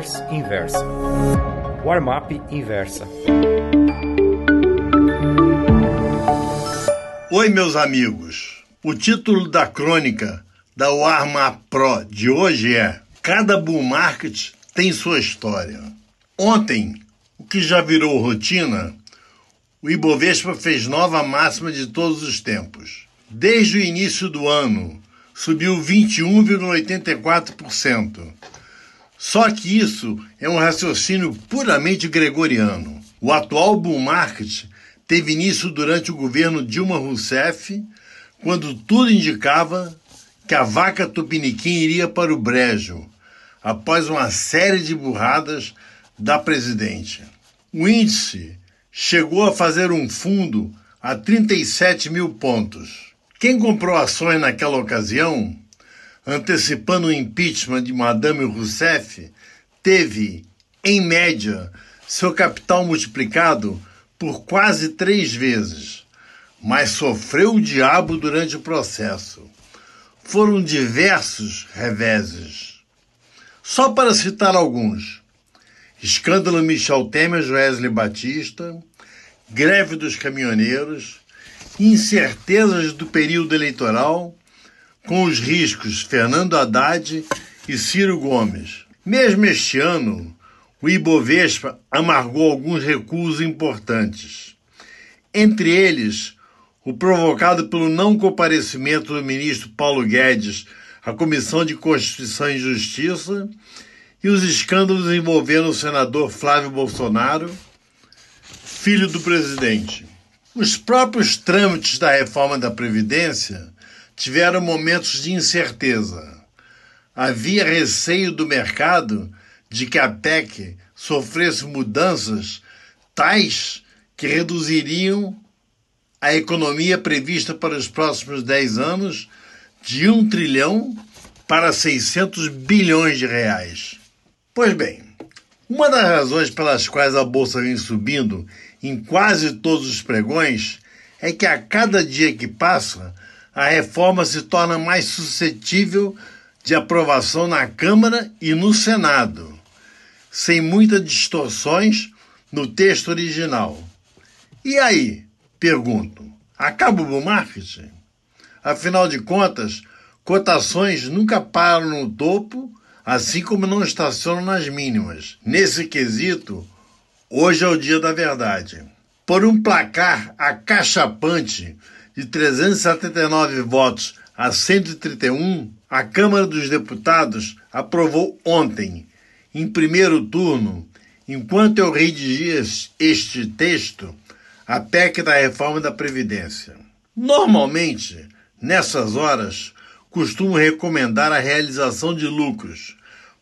Newsletters Inversa. Warmap Inversa. Oi, meus amigos. O título da crônica da Warmap Pro de hoje é Cada bull market tem sua história. Ontem, o que já virou rotina, o Ibovespa fez nova máxima de todos os tempos. Desde o início do ano, subiu 21,84%. Só que isso é um raciocínio puramente gregoriano. O atual bull market teve início durante o governo Dilma Rousseff, quando tudo indicava que a vaca tupiniquim iria para o brejo, após uma série de burradas da presidente. O índice chegou a fazer um fundo a 37 mil pontos. Quem comprou ações naquela ocasião, antecipando o impeachment de Madame Rousseff, teve, em média, seu capital multiplicado por quase três vezes, mas sofreu o diabo durante o processo. Foram diversos reveses. Só para citar alguns: escândalo Michel Temer, Wesley Batista, greve dos caminhoneiros, incertezas do período eleitoral, com os riscos Fernando Haddad e Ciro Gomes. Mesmo este ano, o Ibovespa amargou alguns recuos importantes. Entre eles, o provocado pelo não comparecimento do ministro Paulo Guedes à Comissão de Constituição e Justiça e os escândalos envolvendo o senador Flávio Bolsonaro, filho do presidente. Os próprios trâmites da reforma da Previdência tiveram momentos de incerteza. Havia receio do mercado de que a PEC sofresse mudanças tais que reduziriam a economia prevista para os próximos 10 anos de 1 trilhão para 600 bilhões de reais. Pois bem, uma das razões pelas quais a bolsa vem subindo em quase todos os pregões é que a cada dia que passa, a reforma se torna mais suscetível de aprovação na Câmara e no Senado sem muitas distorções no texto original. E aí, pergunto, acaba o bull market? Afinal de contas, cotações nunca param no topo, assim como não estacionam nas mínimas. Nesse quesito, hoje é o dia da verdade. Por um placar acachapante de 379 votos a 131, a Câmara dos Deputados aprovou ontem em primeiro turno, enquanto eu redigia este texto, a PEC da reforma da Previdência. Normalmente, nessas horas, costumo recomendar a realização de lucros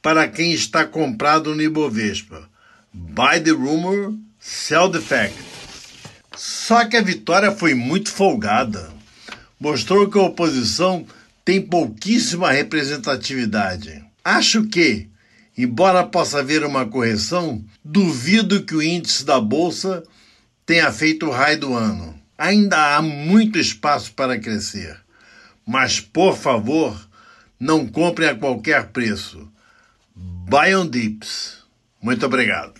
para quem está comprado no Ibovespa. Buy the rumor, sell the fact. Só que a vitória foi muito folgada. Mostrou que a oposição tem pouquíssima representatividade. Acho que, Embora possa haver uma correção, duvido que o índice da bolsa tenha feito o raio do ano. Ainda há muito espaço para crescer. Mas, por favor, não compre a qualquer preço. Buy on dips. Muito obrigado.